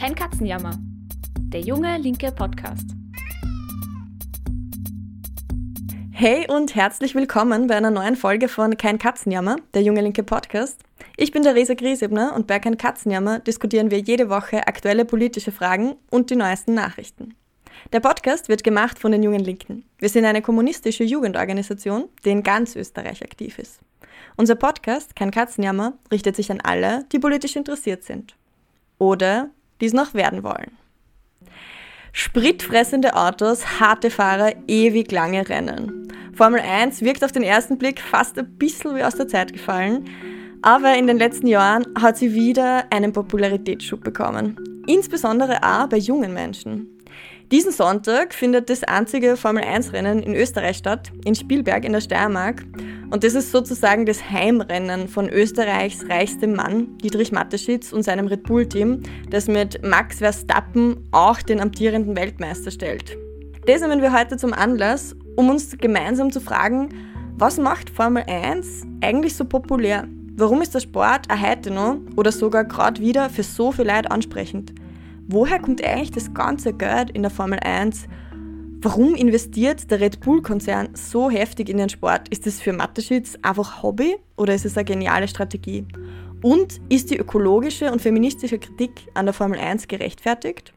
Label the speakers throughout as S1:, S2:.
S1: Kein Katzenjammer. Der junge linke Podcast.
S2: Hey und herzlich willkommen bei einer neuen Folge von Kein Katzenjammer, der junge linke Podcast. Ich bin Theresa Griesebner und bei Kein Katzenjammer diskutieren wir jede Woche aktuelle politische Fragen und die neuesten Nachrichten. Der Podcast wird gemacht von den Jungen Linken. Wir sind eine kommunistische Jugendorganisation, die in ganz Österreich aktiv ist. Unser Podcast, kein Katzenjammer, richtet sich an alle, die politisch interessiert sind. Oder die es noch werden wollen. Spritfressende Autos, harte Fahrer, ewig lange Rennen. Formel 1 wirkt auf den ersten Blick fast ein bisschen wie aus der Zeit gefallen, aber in den letzten Jahren hat sie wieder einen Popularitätsschub bekommen. Insbesondere auch bei jungen Menschen. Diesen Sonntag findet das einzige Formel-1-Rennen in Österreich statt, in Spielberg in der Steiermark. Und das ist sozusagen das Heimrennen von Österreichs reichstem Mann, Dietrich Mateschitz und seinem Red Bull-Team, das mit Max Verstappen auch den amtierenden Weltmeister stellt. Das nehmen wir heute zum Anlass, um uns gemeinsam zu fragen, was macht Formel 1 eigentlich so populär? Warum ist der Sport auch heute noch oder sogar gerade wieder für so viele Leute ansprechend? Woher kommt eigentlich das ganze Geld in der Formel 1? Warum investiert der Red Bull-Konzern so heftig in den Sport? Ist es für Mateschitz einfach Hobby oder ist es eine geniale Strategie? Und ist die ökologische und feministische Kritik an der Formel 1 gerechtfertigt?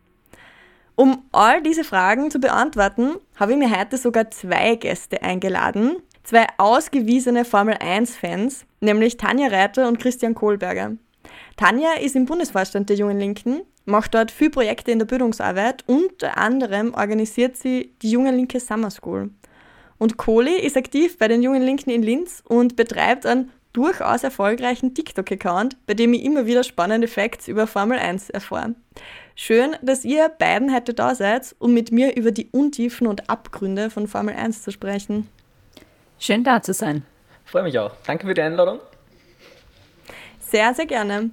S2: Um all diese Fragen zu beantworten, habe ich mir heute sogar zwei Gäste eingeladen. Zwei ausgewiesene Formel 1-Fans, nämlich Tanja Reiter und Christian Kohlberger. Tanja ist im Bundesvorstand der Jungen Linken macht dort viele Projekte in der Bildungsarbeit. Unter anderem organisiert sie die Junge Linke Summer School. Und Kohli ist aktiv bei den Jungen Linken in Linz und betreibt einen durchaus erfolgreichen TikTok-Account, bei dem ich immer wieder spannende Facts über Formel 1 erfahre. Schön, dass ihr beiden heute da seid, um mit mir über die Untiefen und Abgründe von Formel 1 zu sprechen.
S1: Schön da zu sein.
S3: Freue mich auch. Danke für die Einladung.
S2: Sehr, sehr gerne.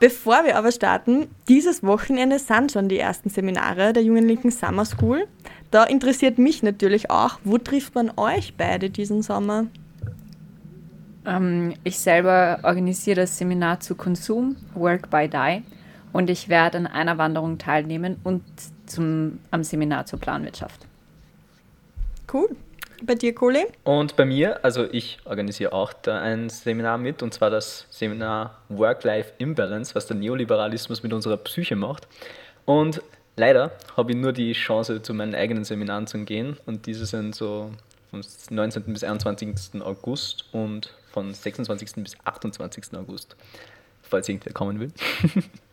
S2: Bevor wir aber starten, dieses Wochenende sind schon die ersten Seminare der Jungen Linken Summer School. Da interessiert mich natürlich auch, wo trifft man euch beide diesen Sommer?
S4: Ähm, ich selber organisiere das Seminar zu Konsum, Work by Die, und ich werde an einer Wanderung teilnehmen und zum, am Seminar zur Planwirtschaft.
S2: Cool. Bei dir, Kohli?
S3: Und bei mir, also ich organisiere auch da ein Seminar mit, und zwar das Seminar Work-Life-Imbalance, was der Neoliberalismus mit unserer Psyche macht. Und leider habe ich nur die Chance, zu meinen eigenen Seminaren zu gehen. Und diese sind so vom 19. bis 21. August und von 26. bis 28. August, falls irgendwer kommen will.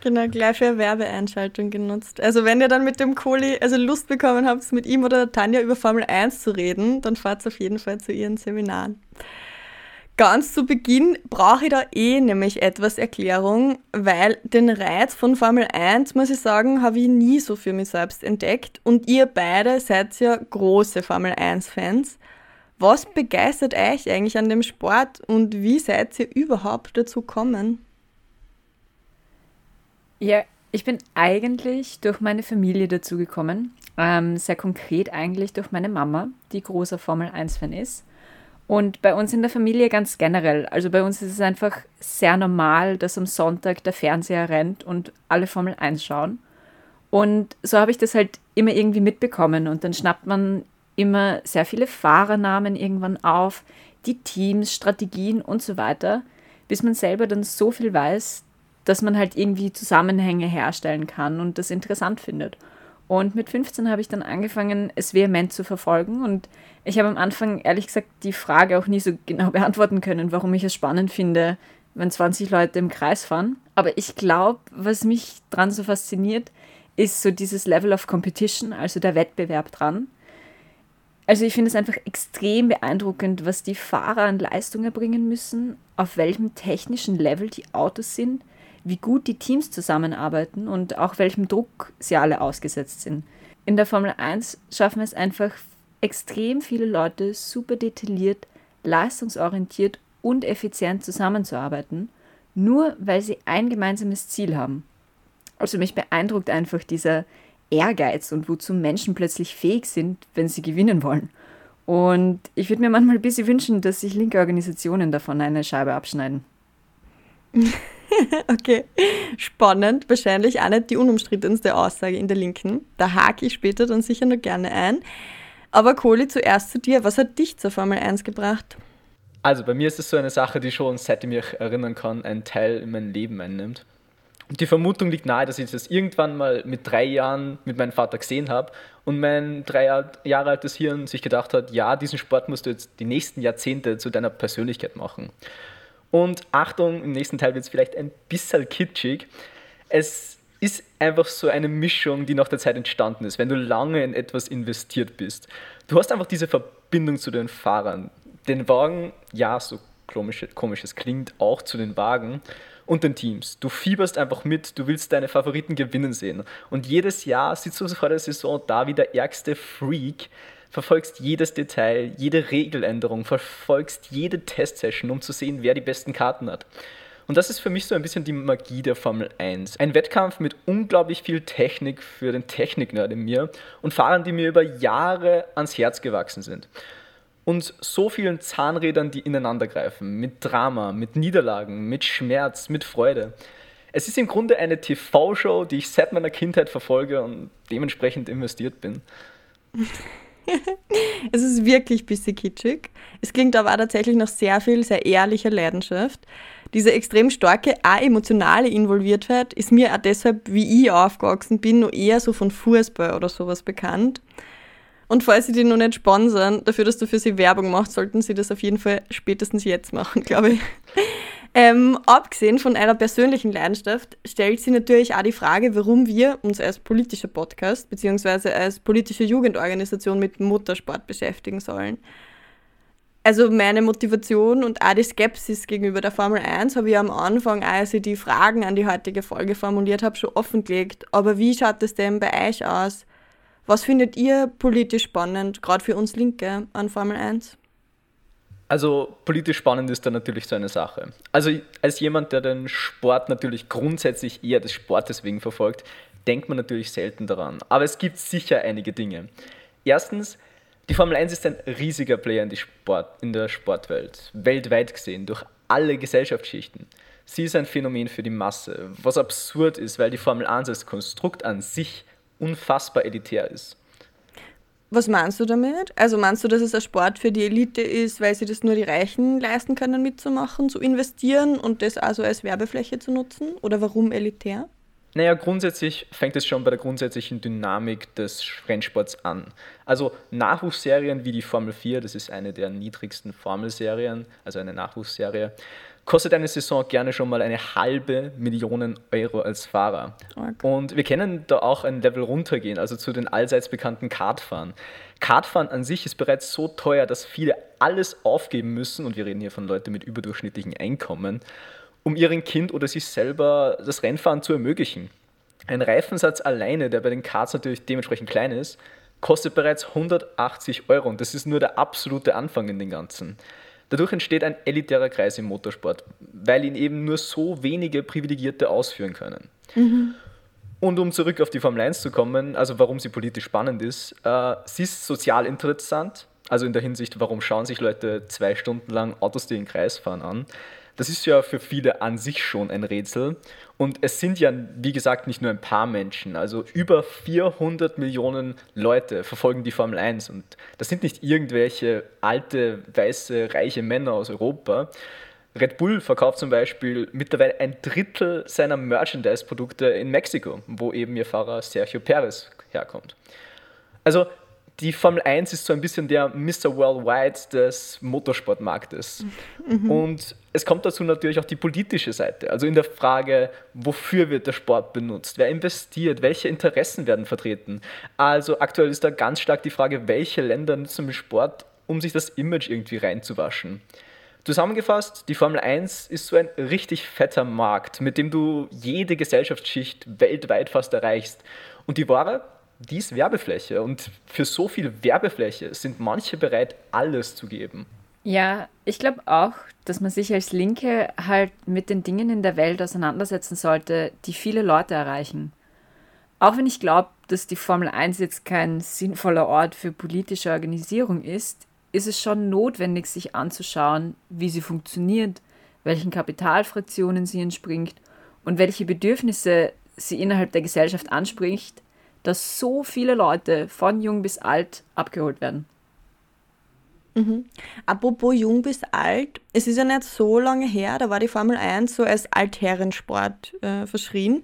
S2: Genau, gleich für Werbeeinschaltung genutzt. Also wenn ihr dann mit dem Kohli also Lust bekommen habt, mit ihm oder Tanja über Formel 1 zu reden, dann fahrt auf jeden Fall zu ihren Seminaren. Ganz zu Beginn brauche ich da eh nämlich etwas Erklärung, weil den Reiz von Formel 1, muss ich sagen, habe ich nie so für mich selbst entdeckt. Und ihr beide seid ja große Formel 1-Fans. Was begeistert euch eigentlich an dem Sport und wie seid ihr überhaupt dazu gekommen?
S4: Ja, ich bin eigentlich durch meine Familie dazu gekommen. Ähm, sehr konkret eigentlich durch meine Mama, die großer Formel 1-Fan ist. Und bei uns in der Familie ganz generell. Also bei uns ist es einfach sehr normal, dass am Sonntag der Fernseher rennt und alle Formel 1 schauen. Und so habe ich das halt immer irgendwie mitbekommen. Und dann schnappt man immer sehr viele Fahrernamen irgendwann auf, die Teams, Strategien und so weiter, bis man selber dann so viel weiß, dass man halt irgendwie Zusammenhänge herstellen kann und das interessant findet. Und mit 15 habe ich dann angefangen, es vehement zu verfolgen. Und ich habe am Anfang ehrlich gesagt die Frage auch nie so genau beantworten können, warum ich es spannend finde, wenn 20 Leute im Kreis fahren. Aber ich glaube, was mich dran so fasziniert, ist so dieses Level of Competition, also der Wettbewerb dran. Also ich finde es einfach extrem beeindruckend, was die Fahrer an Leistung erbringen müssen, auf welchem technischen Level die Autos sind wie gut die Teams zusammenarbeiten und auch welchem Druck sie alle ausgesetzt sind. In der Formel 1 schaffen es einfach extrem viele Leute super detailliert, leistungsorientiert und effizient zusammenzuarbeiten, nur weil sie ein gemeinsames Ziel haben. Also mich beeindruckt einfach dieser Ehrgeiz und wozu Menschen plötzlich fähig sind, wenn sie gewinnen wollen. Und ich würde mir manchmal ein bisschen wünschen, dass sich linke Organisationen davon eine Scheibe abschneiden.
S2: okay, spannend. Wahrscheinlich auch nicht die unumstrittenste Aussage in der Linken. Da hake ich später dann sicher noch gerne ein. Aber Kohli, zuerst zu dir. Was hat dich zur Formel 1 gebracht?
S3: Also bei mir ist es so eine Sache, die schon, seit ich mich erinnern kann, einen Teil in mein Leben einnimmt. Und die Vermutung liegt nahe, dass ich das irgendwann mal mit drei Jahren mit meinem Vater gesehen habe und mein drei Jahre altes Hirn sich gedacht hat, ja, diesen Sport musst du jetzt die nächsten Jahrzehnte zu deiner Persönlichkeit machen. Und Achtung, im nächsten Teil wird es vielleicht ein bisschen kitschig. Es ist einfach so eine Mischung, die nach der Zeit entstanden ist, wenn du lange in etwas investiert bist. Du hast einfach diese Verbindung zu den Fahrern. Den Wagen, ja, so komisch, komisch es klingt, auch zu den Wagen und den Teams. Du fieberst einfach mit, du willst deine Favoriten gewinnen sehen. Und jedes Jahr sitzt du vor der Saison da wie der ärgste Freak, verfolgst jedes Detail, jede Regeländerung, verfolgst jede Testsession, um zu sehen, wer die besten Karten hat. Und das ist für mich so ein bisschen die Magie der Formel 1. Ein Wettkampf mit unglaublich viel Technik für den Technik-Nerd in mir und Fahrern, die mir über Jahre ans Herz gewachsen sind. Und so vielen Zahnrädern, die ineinander greifen, mit Drama, mit Niederlagen, mit Schmerz, mit Freude. Es ist im Grunde eine TV-Show, die ich seit meiner Kindheit verfolge und dementsprechend investiert bin.
S2: es ist wirklich ein bisschen kitschig. Es klingt aber auch tatsächlich nach sehr viel, sehr ehrlicher Leidenschaft. Diese extrem starke, auch emotionale Involviertheit ist mir auch deshalb, wie ich aufgewachsen bin, nur eher so von Fußball oder sowas bekannt. Und falls sie die noch nicht sponsern, dafür, dass du für sie Werbung machst, sollten sie das auf jeden Fall spätestens jetzt machen, glaube ich. Ähm, abgesehen von einer persönlichen Leidenschaft stellt sie natürlich auch die Frage, warum wir uns als politischer Podcast bzw. als politische Jugendorganisation mit Motorsport beschäftigen sollen. Also meine Motivation und auch die Skepsis gegenüber der Formel 1 habe ich am Anfang, als ich die Fragen an die heutige Folge formuliert habe, schon offengelegt. Aber wie schaut es denn bei euch aus? Was findet ihr politisch spannend, gerade für uns Linke an Formel 1?
S3: Also politisch spannend ist da natürlich so eine Sache. Also als jemand, der den Sport natürlich grundsätzlich eher des Sportes wegen verfolgt, denkt man natürlich selten daran. Aber es gibt sicher einige Dinge. Erstens, die Formel 1 ist ein riesiger Player in, Sport, in der Sportwelt, weltweit gesehen, durch alle Gesellschaftsschichten. Sie ist ein Phänomen für die Masse, was absurd ist, weil die Formel 1 als Konstrukt an sich unfassbar elitär ist.
S2: Was meinst du damit? Also meinst du, dass es ein Sport für die Elite ist, weil sie das nur die Reichen leisten können mitzumachen, zu investieren und das also als Werbefläche zu nutzen? Oder warum elitär?
S3: Naja, grundsätzlich fängt es schon bei der grundsätzlichen Dynamik des Rennsports an. Also Nachwuchsserien wie die Formel 4, das ist eine der niedrigsten Formelserien, also eine Nachwuchsserie, kostet eine Saison gerne schon mal eine halbe Million Euro als Fahrer. Okay. Und wir können da auch ein Level runtergehen, also zu den allseits bekannten Kartfahren. Kartfahren an sich ist bereits so teuer, dass viele alles aufgeben müssen, und wir reden hier von Leuten mit überdurchschnittlichen Einkommen, um ihrem Kind oder sich selber das Rennfahren zu ermöglichen. Ein Reifensatz alleine, der bei den Karts natürlich dementsprechend klein ist, kostet bereits 180 Euro und das ist nur der absolute Anfang in den Ganzen. Dadurch entsteht ein elitärer Kreis im Motorsport, weil ihn eben nur so wenige Privilegierte ausführen können. Mhm. Und um zurück auf die Formel 1 zu kommen, also warum sie politisch spannend ist, äh, sie ist sozial interessant, also in der Hinsicht, warum schauen sich Leute zwei Stunden lang Autos, die in den Kreis fahren, an. Das ist ja für viele an sich schon ein Rätsel. Und es sind ja, wie gesagt, nicht nur ein paar Menschen. Also über 400 Millionen Leute verfolgen die Formel 1. Und das sind nicht irgendwelche alte, weiße, reiche Männer aus Europa. Red Bull verkauft zum Beispiel mittlerweile ein Drittel seiner Merchandise-Produkte in Mexiko, wo eben ihr Fahrer Sergio Perez herkommt. Also die Formel 1 ist so ein bisschen der Mr. Worldwide des Motorsportmarktes. Mhm. Und es kommt dazu natürlich auch die politische Seite. Also in der Frage, wofür wird der Sport benutzt? Wer investiert? Welche Interessen werden vertreten? Also aktuell ist da ganz stark die Frage, welche Länder nutzen den Sport, um sich das Image irgendwie reinzuwaschen. Zusammengefasst, die Formel 1 ist so ein richtig fetter Markt, mit dem du jede Gesellschaftsschicht weltweit fast erreichst. Und die Ware, die ist Werbefläche und für so viel Werbefläche sind manche bereit, alles zu geben.
S4: Ja, ich glaube auch, dass man sich als Linke halt mit den Dingen in der Welt auseinandersetzen sollte, die viele Leute erreichen. Auch wenn ich glaube, dass die Formel 1 jetzt kein sinnvoller Ort für politische Organisierung ist, ist es schon notwendig, sich anzuschauen, wie sie funktioniert, welchen Kapitalfraktionen sie entspringt und welche Bedürfnisse sie innerhalb der Gesellschaft anspricht, dass so viele Leute von jung bis alt abgeholt werden.
S2: Mhm. Apropos jung bis alt, es ist ja nicht so lange her, da war die Formel 1 so als Altherrensport äh, verschrien.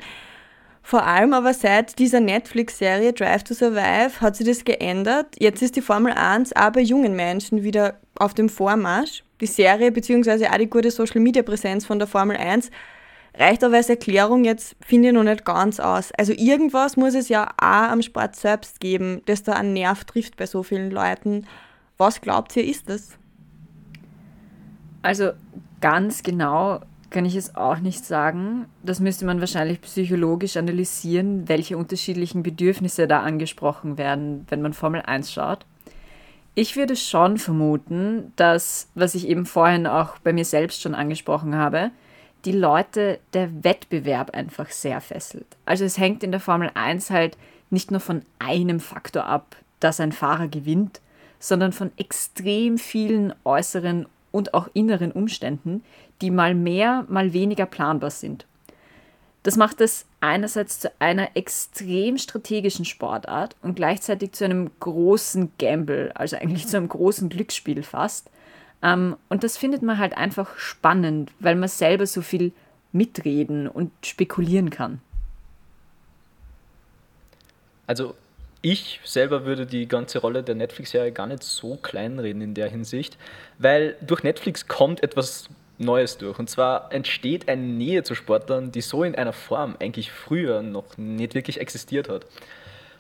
S2: Vor allem aber seit dieser Netflix-Serie Drive to Survive hat sich das geändert. Jetzt ist die Formel 1 auch bei jungen Menschen wieder auf dem Vormarsch. Die Serie bzw. auch die gute Social-Media-Präsenz von der Formel 1 reicht aber als Erklärung jetzt, finde ich, noch nicht ganz aus. Also irgendwas muss es ja auch am Sport selbst geben, das da einen Nerv trifft bei so vielen Leuten. Was glaubt ihr, ist das?
S4: Also ganz genau kann ich es auch nicht sagen. Das müsste man wahrscheinlich psychologisch analysieren, welche unterschiedlichen Bedürfnisse da angesprochen werden, wenn man Formel 1 schaut. Ich würde schon vermuten, dass, was ich eben vorhin auch bei mir selbst schon angesprochen habe, die Leute der Wettbewerb einfach sehr fesselt. Also es hängt in der Formel 1 halt nicht nur von einem Faktor ab, dass ein Fahrer gewinnt, sondern von extrem vielen äußeren und auch inneren Umständen, die mal mehr, mal weniger planbar sind. Das macht es einerseits zu einer extrem strategischen Sportart und gleichzeitig zu einem großen Gamble, also eigentlich zu einem großen Glücksspiel fast, ähm, und das findet man halt einfach spannend, weil man selber so viel mitreden und spekulieren kann.
S3: Also ich selber würde die ganze Rolle der Netflix-Serie gar nicht so kleinreden in der Hinsicht, weil durch Netflix kommt etwas Neues durch. Und zwar entsteht eine Nähe zu Sportlern, die so in einer Form eigentlich früher noch nicht wirklich existiert hat.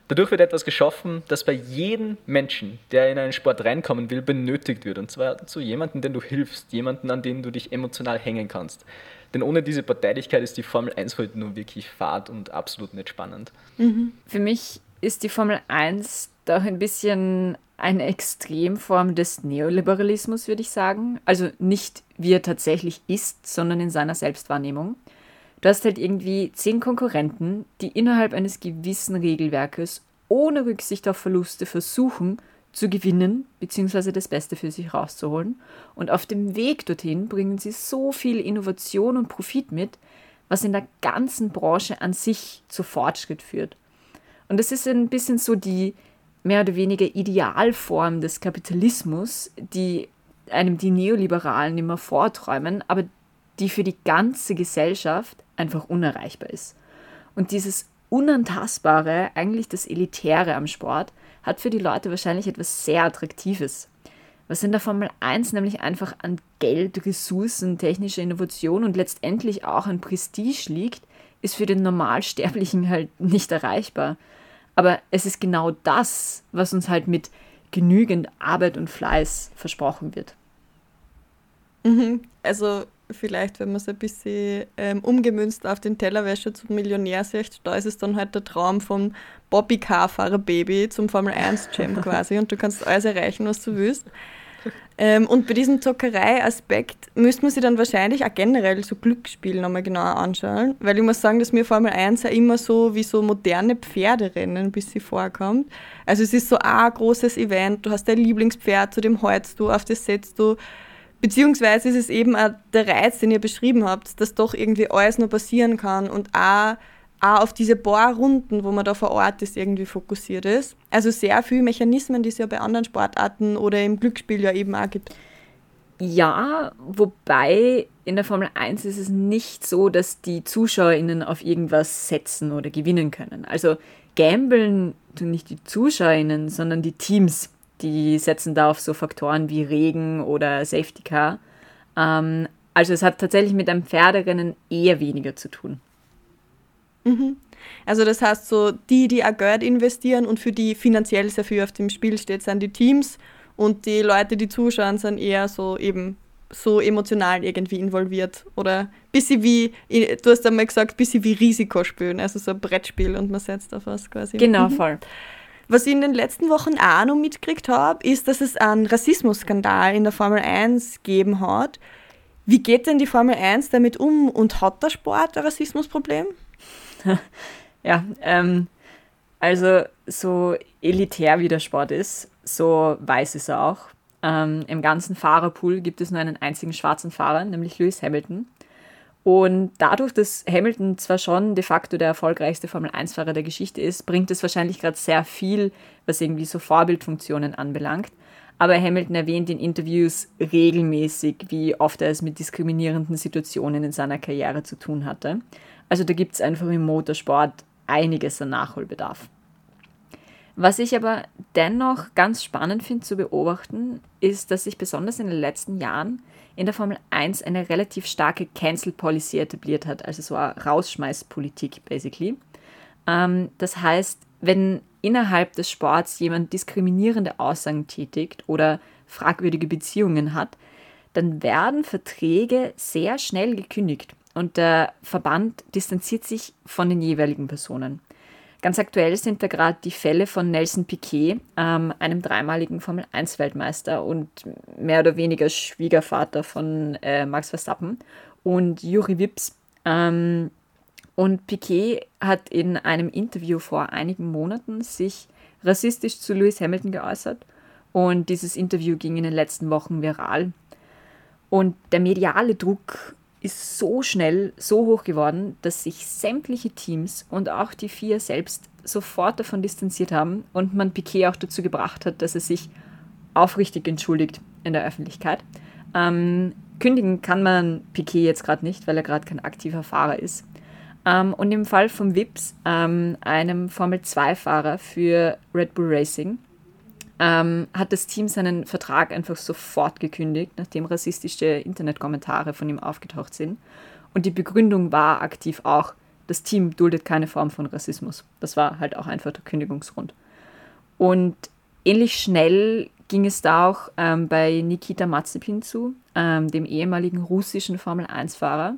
S3: Dadurch wird etwas geschaffen, das bei jedem Menschen, der in einen Sport reinkommen will, benötigt wird. Und zwar zu jemandem, den du hilfst, jemanden, an den du dich emotional hängen kannst. Denn ohne diese Parteilichkeit ist die Formel 1 heute nur wirklich fad und absolut nicht spannend.
S4: Mhm. Für mich ist die Formel 1 doch ein bisschen eine Extremform des Neoliberalismus, würde ich sagen. Also nicht wie er tatsächlich ist, sondern in seiner Selbstwahrnehmung. Du hast halt irgendwie zehn Konkurrenten, die innerhalb eines gewissen Regelwerkes ohne Rücksicht auf Verluste versuchen zu gewinnen bzw. das Beste für sich rauszuholen. Und auf dem Weg dorthin bringen sie so viel Innovation und Profit mit, was in der ganzen Branche an sich zu Fortschritt führt. Und das ist ein bisschen so die mehr oder weniger Idealform des Kapitalismus, die einem die Neoliberalen immer vorträumen, aber die für die ganze Gesellschaft einfach unerreichbar ist. Und dieses Unantastbare, eigentlich das Elitäre am Sport, hat für die Leute wahrscheinlich etwas sehr Attraktives. Was in der Formel 1 nämlich einfach an Geld, Ressourcen, technischer Innovation und letztendlich auch an Prestige liegt, ist für den Normalsterblichen halt nicht erreichbar. Aber es ist genau das, was uns halt mit genügend Arbeit und Fleiß versprochen wird.
S2: Mhm. Also vielleicht, wenn man es ein bisschen ähm, umgemünzt auf den Tellerwäscher zum Millionär sieht, da ist es dann halt der Traum vom Bobby Car-Fahrer Baby zum Formel 1 Champ quasi und du kannst alles erreichen, was du willst. Ähm, und bei diesem Zockerei-Aspekt müsste man sich dann wahrscheinlich auch generell so Glücksspiele nochmal genauer anschauen, weil ich muss sagen, dass mir Formel 1 ja immer so wie so moderne Pferderennen bis sie vorkommt. Also es ist so ein großes Event, du hast dein Lieblingspferd, zu dem holst du, auf das setzt du Beziehungsweise ist es eben auch der Reiz, den ihr beschrieben habt, dass doch irgendwie alles nur passieren kann und auch, auch auf diese paar Runden, wo man da vor Ort ist, irgendwie fokussiert ist. Also sehr viele Mechanismen, die es ja bei anderen Sportarten oder im Glücksspiel ja eben auch gibt.
S4: Ja, wobei in der Formel 1 ist es nicht so, dass die ZuschauerInnen auf irgendwas setzen oder gewinnen können. Also gambeln tun nicht die ZuschauerInnen, sondern die Teams die setzen da auf so Faktoren wie Regen oder Safety Car. Ähm, also es hat tatsächlich mit einem Pferderennen eher weniger zu tun.
S2: Mhm. Also das heißt so, die, die auch Geld investieren und für die finanziell sehr viel auf dem Spiel steht, sind die Teams und die Leute, die zuschauen, sind eher so eben so emotional irgendwie involviert oder bisschen wie, du hast einmal gesagt, bisschen wie Risikospielen, also so ein Brettspiel und man setzt auf was quasi.
S4: Genau, mhm. voll.
S2: Was ich in den letzten Wochen auch noch mitgekriegt habe, ist, dass es einen Rassismusskandal in der Formel 1 gegeben hat. Wie geht denn die Formel 1 damit um und hat der Sport ein Rassismusproblem?
S4: ja, ähm, also so elitär wie der Sport ist, so weiß es auch. Ähm, Im ganzen Fahrerpool gibt es nur einen einzigen schwarzen Fahrer, nämlich Lewis Hamilton. Und dadurch, dass Hamilton zwar schon de facto der erfolgreichste Formel-1-Fahrer der Geschichte ist, bringt es wahrscheinlich gerade sehr viel, was irgendwie so Vorbildfunktionen anbelangt. Aber Hamilton erwähnt in Interviews regelmäßig, wie oft er es mit diskriminierenden Situationen in seiner Karriere zu tun hatte. Also da gibt es einfach im Motorsport einiges an Nachholbedarf. Was ich aber dennoch ganz spannend finde zu beobachten, ist, dass sich besonders in den letzten Jahren in der Formel 1 eine relativ starke Cancel Policy etabliert hat, also so eine Rausschmeißpolitik basically. Ähm, das heißt, wenn innerhalb des Sports jemand diskriminierende Aussagen tätigt oder fragwürdige Beziehungen hat, dann werden Verträge sehr schnell gekündigt und der Verband distanziert sich von den jeweiligen Personen. Ganz aktuell sind da gerade die Fälle von Nelson Piquet, ähm, einem dreimaligen Formel-1-Weltmeister und mehr oder weniger Schwiegervater von äh, Max Verstappen, und Juri Wips. Ähm, und Piquet hat in einem Interview vor einigen Monaten sich rassistisch zu Lewis Hamilton geäußert. Und dieses Interview ging in den letzten Wochen viral. Und der mediale Druck ist so schnell so hoch geworden, dass sich sämtliche Teams und auch die vier selbst sofort davon distanziert haben und man Piquet auch dazu gebracht hat, dass er sich aufrichtig entschuldigt in der Öffentlichkeit. Ähm, kündigen kann man Piquet jetzt gerade nicht, weil er gerade kein aktiver Fahrer ist. Ähm, und im Fall von Vips, ähm, einem Formel-2-Fahrer für Red Bull Racing, ähm, hat das Team seinen Vertrag einfach sofort gekündigt, nachdem rassistische Internetkommentare von ihm aufgetaucht sind. Und die Begründung war aktiv auch, das Team duldet keine Form von Rassismus. Das war halt auch einfach der Kündigungsgrund. Und ähnlich schnell ging es da auch ähm, bei Nikita Mazepin zu, ähm, dem ehemaligen russischen Formel-1-Fahrer,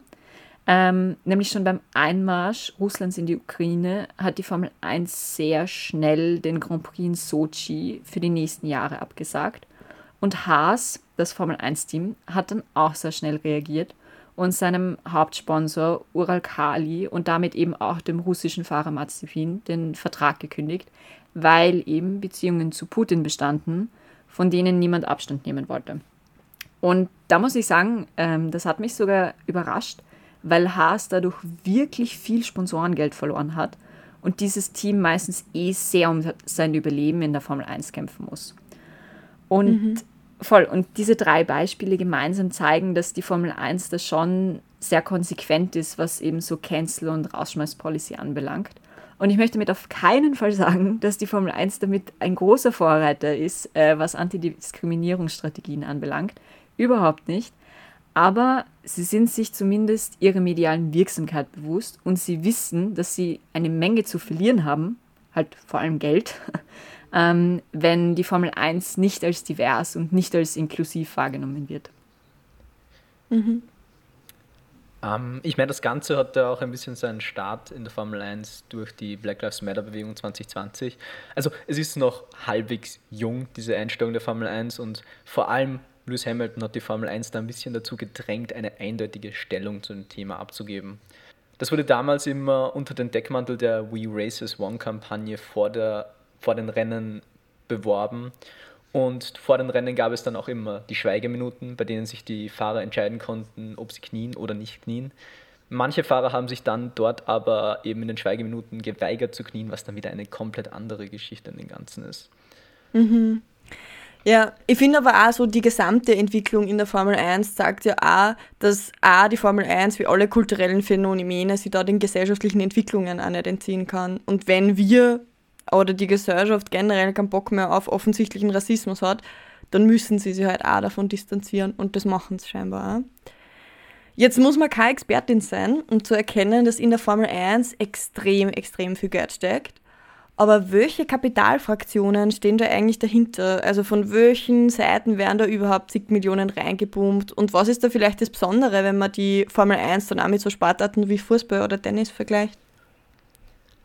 S4: ähm, nämlich schon beim Einmarsch Russlands in die Ukraine hat die Formel 1 sehr schnell den Grand Prix in Sochi für die nächsten Jahre abgesagt. Und Haas, das Formel 1-Team, hat dann auch sehr schnell reagiert und seinem Hauptsponsor Ural Kali und damit eben auch dem russischen Fahrer Mazepin den Vertrag gekündigt, weil eben Beziehungen zu Putin bestanden, von denen niemand Abstand nehmen wollte. Und da muss ich sagen, ähm, das hat mich sogar überrascht, weil Haas dadurch wirklich viel Sponsorengeld verloren hat und dieses Team meistens eh sehr um sein Überleben in der Formel 1 kämpfen muss. Und mhm. voll, und diese drei Beispiele gemeinsam zeigen, dass die Formel 1 da schon sehr konsequent ist, was eben so Cancel- und Rausschmeiß-Policy anbelangt. Und ich möchte damit auf keinen Fall sagen, dass die Formel 1 damit ein großer Vorreiter ist, äh, was Antidiskriminierungsstrategien anbelangt. Überhaupt nicht. Aber sie sind sich zumindest ihrer medialen Wirksamkeit bewusst und sie wissen, dass sie eine Menge zu verlieren haben, halt vor allem Geld, ähm, wenn die Formel 1 nicht als divers und nicht als inklusiv wahrgenommen wird.
S3: Mhm. Ähm, ich meine, das Ganze hatte auch ein bisschen seinen Start in der Formel 1 durch die Black Lives Matter Bewegung 2020. Also es ist noch halbwegs jung, diese Einstellung der Formel 1 und vor allem Lewis Hamilton hat die Formel 1 da ein bisschen dazu gedrängt, eine eindeutige Stellung zu dem Thema abzugeben. Das wurde damals immer unter den Deckmantel der We Races One-Kampagne vor, vor den Rennen beworben. Und vor den Rennen gab es dann auch immer die Schweigeminuten, bei denen sich die Fahrer entscheiden konnten, ob sie knien oder nicht knien. Manche Fahrer haben sich dann dort aber eben in den Schweigeminuten geweigert zu knien, was dann wieder eine komplett andere Geschichte in den Ganzen ist.
S2: Mhm. Ja, ich finde aber auch so, die gesamte Entwicklung in der Formel 1 sagt ja auch, dass auch die Formel 1 wie alle kulturellen Phänomene sich da den gesellschaftlichen Entwicklungen auch nicht entziehen kann. Und wenn wir oder die Gesellschaft generell keinen Bock mehr auf offensichtlichen Rassismus hat, dann müssen sie sich halt auch davon distanzieren und das machen sie scheinbar auch. Jetzt muss man keine Expertin sein, um zu erkennen, dass in der Formel 1 extrem, extrem viel Geld steckt aber welche Kapitalfraktionen stehen da eigentlich dahinter? Also von welchen Seiten werden da überhaupt zig Millionen reingepumpt? Und was ist da vielleicht das Besondere, wenn man die Formel 1 dann auch mit so Sportarten wie Fußball oder Tennis vergleicht?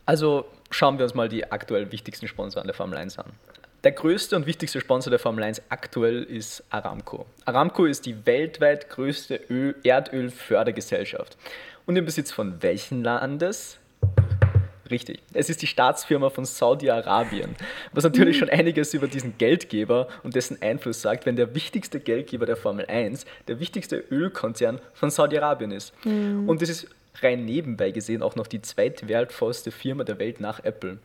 S3: Also schauen wir uns mal die aktuell wichtigsten Sponsoren der Formel 1 an. Der größte und wichtigste Sponsor der Formel 1 aktuell ist Aramco. Aramco ist die weltweit größte Öl Erdölfördergesellschaft. Und im Besitz von welchen Landes? Richtig. Es ist die Staatsfirma von Saudi-Arabien, was natürlich schon einiges über diesen Geldgeber und dessen Einfluss sagt, wenn der wichtigste Geldgeber der Formel 1 der wichtigste Ölkonzern von Saudi-Arabien ist. Mhm. Und es ist rein nebenbei gesehen auch noch die zweitwertvollste Firma der Welt nach Apple.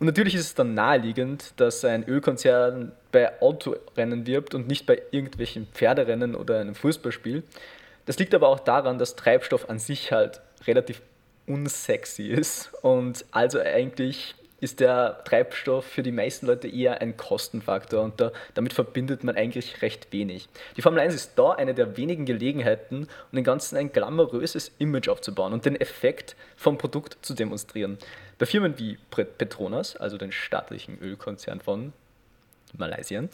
S3: Und natürlich ist es dann naheliegend, dass ein Ölkonzern bei Autorennen wirbt und nicht bei irgendwelchen Pferderennen oder einem Fußballspiel. Das liegt aber auch daran, dass Treibstoff an sich halt relativ unsexy ist und also eigentlich ist der Treibstoff für die meisten Leute eher ein Kostenfaktor und da, damit verbindet man eigentlich recht wenig. Die Formel 1 ist da eine der wenigen Gelegenheiten, um dem Ganzen ein glamouröses Image aufzubauen und den Effekt vom Produkt zu demonstrieren. Bei Firmen wie Petronas, also den staatlichen Ölkonzern von Malaysia.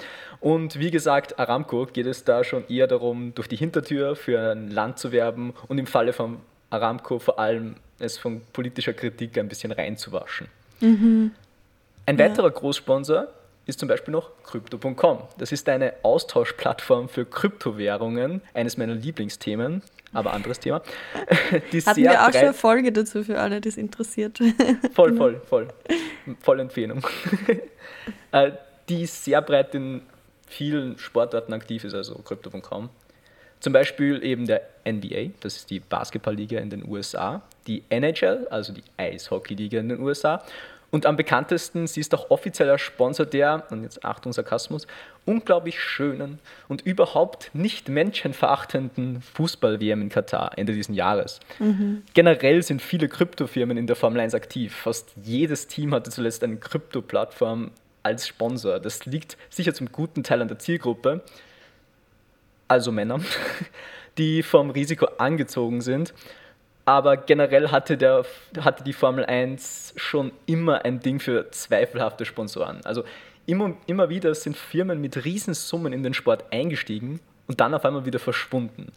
S3: Und wie gesagt, Aramco geht es da schon eher darum, durch die Hintertür für ein Land zu werben und im Falle von Aramco vor allem es von politischer Kritik ein bisschen reinzuwaschen. Mhm. Ein weiterer ja. Großsponsor ist zum Beispiel noch Crypto.com. Das ist eine Austauschplattform für Kryptowährungen, eines meiner Lieblingsthemen, aber anderes Thema.
S2: Die Hatten wir auch schon eine Folge dazu für alle, die es interessiert.
S3: Voll, voll, voll. Voll Empfehlung. Äh, die sehr breit in vielen Sportarten aktiv ist, also Crypto.com. Zum Beispiel eben der NBA, das ist die Basketballliga in den USA, die NHL, also die Eishockeyliga in den USA. Und am bekanntesten, sie ist auch offizieller Sponsor der, und jetzt Achtung Sarkasmus, unglaublich schönen und überhaupt nicht menschenverachtenden Fußball-WM in Katar Ende dieses Jahres. Mhm. Generell sind viele Kryptofirmen in der Formel 1 aktiv. Fast jedes Team hatte zuletzt eine Krypto-Plattform als Sponsor. Das liegt sicher zum guten Teil an der Zielgruppe, also Männer, die vom Risiko angezogen sind. Aber generell hatte, der, hatte die Formel 1 schon immer ein Ding für zweifelhafte Sponsoren. Also immer, immer wieder sind Firmen mit Riesensummen in den Sport eingestiegen und dann auf einmal wieder verschwunden.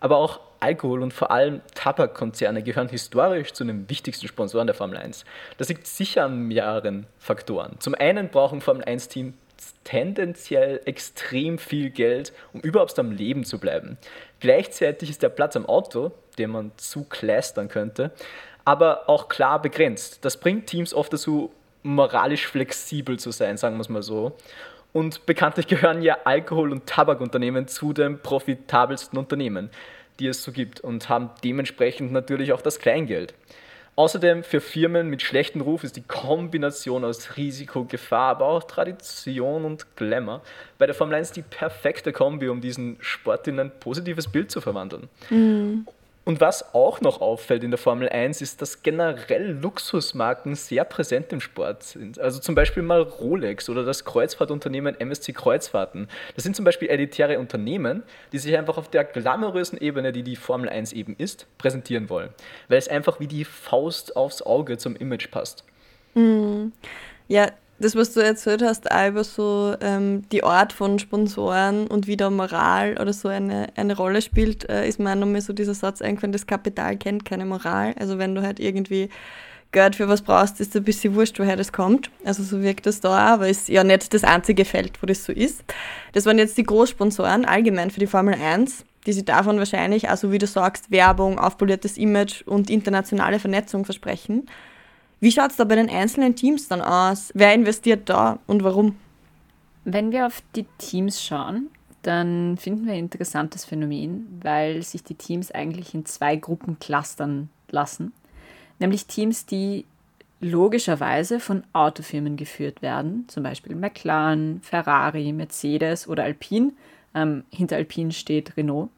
S3: Aber auch Alkohol und vor allem Tabakkonzerne gehören historisch zu den wichtigsten Sponsoren der Formel 1. Das liegt sicher an mehreren Faktoren. Zum einen brauchen Formel 1-Team tendenziell extrem viel Geld, um überhaupt am Leben zu bleiben. Gleichzeitig ist der Platz am Auto, den man zu kleistern könnte, aber auch klar begrenzt. Das bringt Teams oft dazu, moralisch flexibel zu sein, sagen wir es mal so. Und bekanntlich gehören ja Alkohol- und Tabakunternehmen zu den profitabelsten Unternehmen, die es so gibt und haben dementsprechend natürlich auch das Kleingeld. Außerdem für Firmen mit schlechtem Ruf ist die Kombination aus Risiko, Gefahr, aber auch Tradition und Glamour bei der Formel 1 die perfekte Kombi, um diesen Sport in ein positives Bild zu verwandeln. Mhm. Und was auch noch auffällt in der Formel 1 ist, dass generell Luxusmarken sehr präsent im Sport sind. Also zum Beispiel mal Rolex oder das Kreuzfahrtunternehmen MSC Kreuzfahrten. Das sind zum Beispiel elitäre Unternehmen, die sich einfach auf der glamourösen Ebene, die die Formel 1 eben ist, präsentieren wollen. Weil es einfach wie die Faust aufs Auge zum Image passt.
S2: Mhm. Ja, das, was du erzählt hast, auch über so ähm, die Art von Sponsoren und wie da Moral oder so eine, eine Rolle spielt, äh, ist mir auch nochmal so dieser Satz eingefallen, das Kapital kennt keine Moral. Also wenn du halt irgendwie Geld für was brauchst, ist ein bisschen wurscht, woher das kommt. Also so wirkt das da aber ist ja nicht das einzige Feld, wo das so ist. Das waren jetzt die Großsponsoren allgemein für die Formel 1, die sich davon wahrscheinlich, also wie du sagst, Werbung, aufpoliertes Image und internationale Vernetzung versprechen. Wie schaut es da bei den einzelnen Teams dann aus? Wer investiert da und warum?
S4: Wenn wir auf die Teams schauen, dann finden wir ein interessantes Phänomen, weil sich die Teams eigentlich in zwei Gruppen clustern lassen. Nämlich Teams, die logischerweise von Autofirmen geführt werden, zum Beispiel McLaren, Ferrari, Mercedes oder Alpine. Ähm, hinter Alpine steht Renault.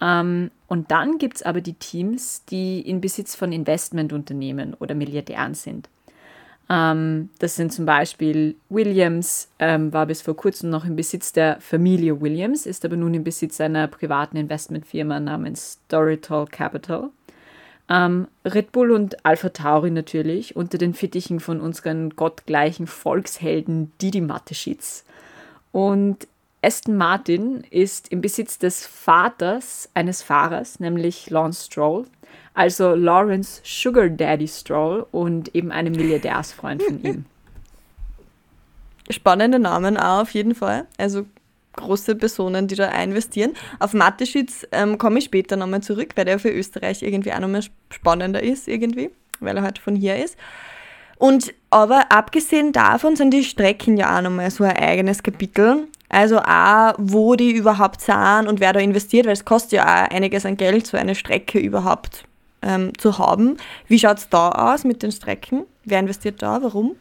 S4: Ähm, und dann gibt es aber die Teams, die in Besitz von Investmentunternehmen oder Milliardären sind. Ähm, das sind zum Beispiel Williams, ähm, war bis vor kurzem noch im Besitz der Familie Williams, ist aber nun im Besitz einer privaten Investmentfirma namens Dorital Capital. Ähm, Red Bull und Alpha Tauri natürlich unter den Fittichen von unseren gottgleichen Volkshelden Didi Mateschitz. Und Aston Martin ist im Besitz des Vaters eines Fahrers, nämlich Lance Stroll, also Lawrence Sugar Daddy Stroll und eben einem Milliardärsfreund von ihm.
S2: Spannende Namen auch auf jeden Fall. Also große Personen, die da investieren. Auf Mateschitz ähm, komme ich später nochmal zurück, weil der für Österreich irgendwie auch nochmal spannender ist irgendwie. weil er halt von hier ist. Und aber abgesehen davon sind die Strecken ja auch nochmal so ein eigenes Kapitel. Also auch, wo die überhaupt sind und wer da investiert, weil es kostet ja auch einiges an Geld, so eine Strecke überhaupt ähm, zu haben. Wie schaut es da aus mit den Strecken? Wer investiert da? Warum?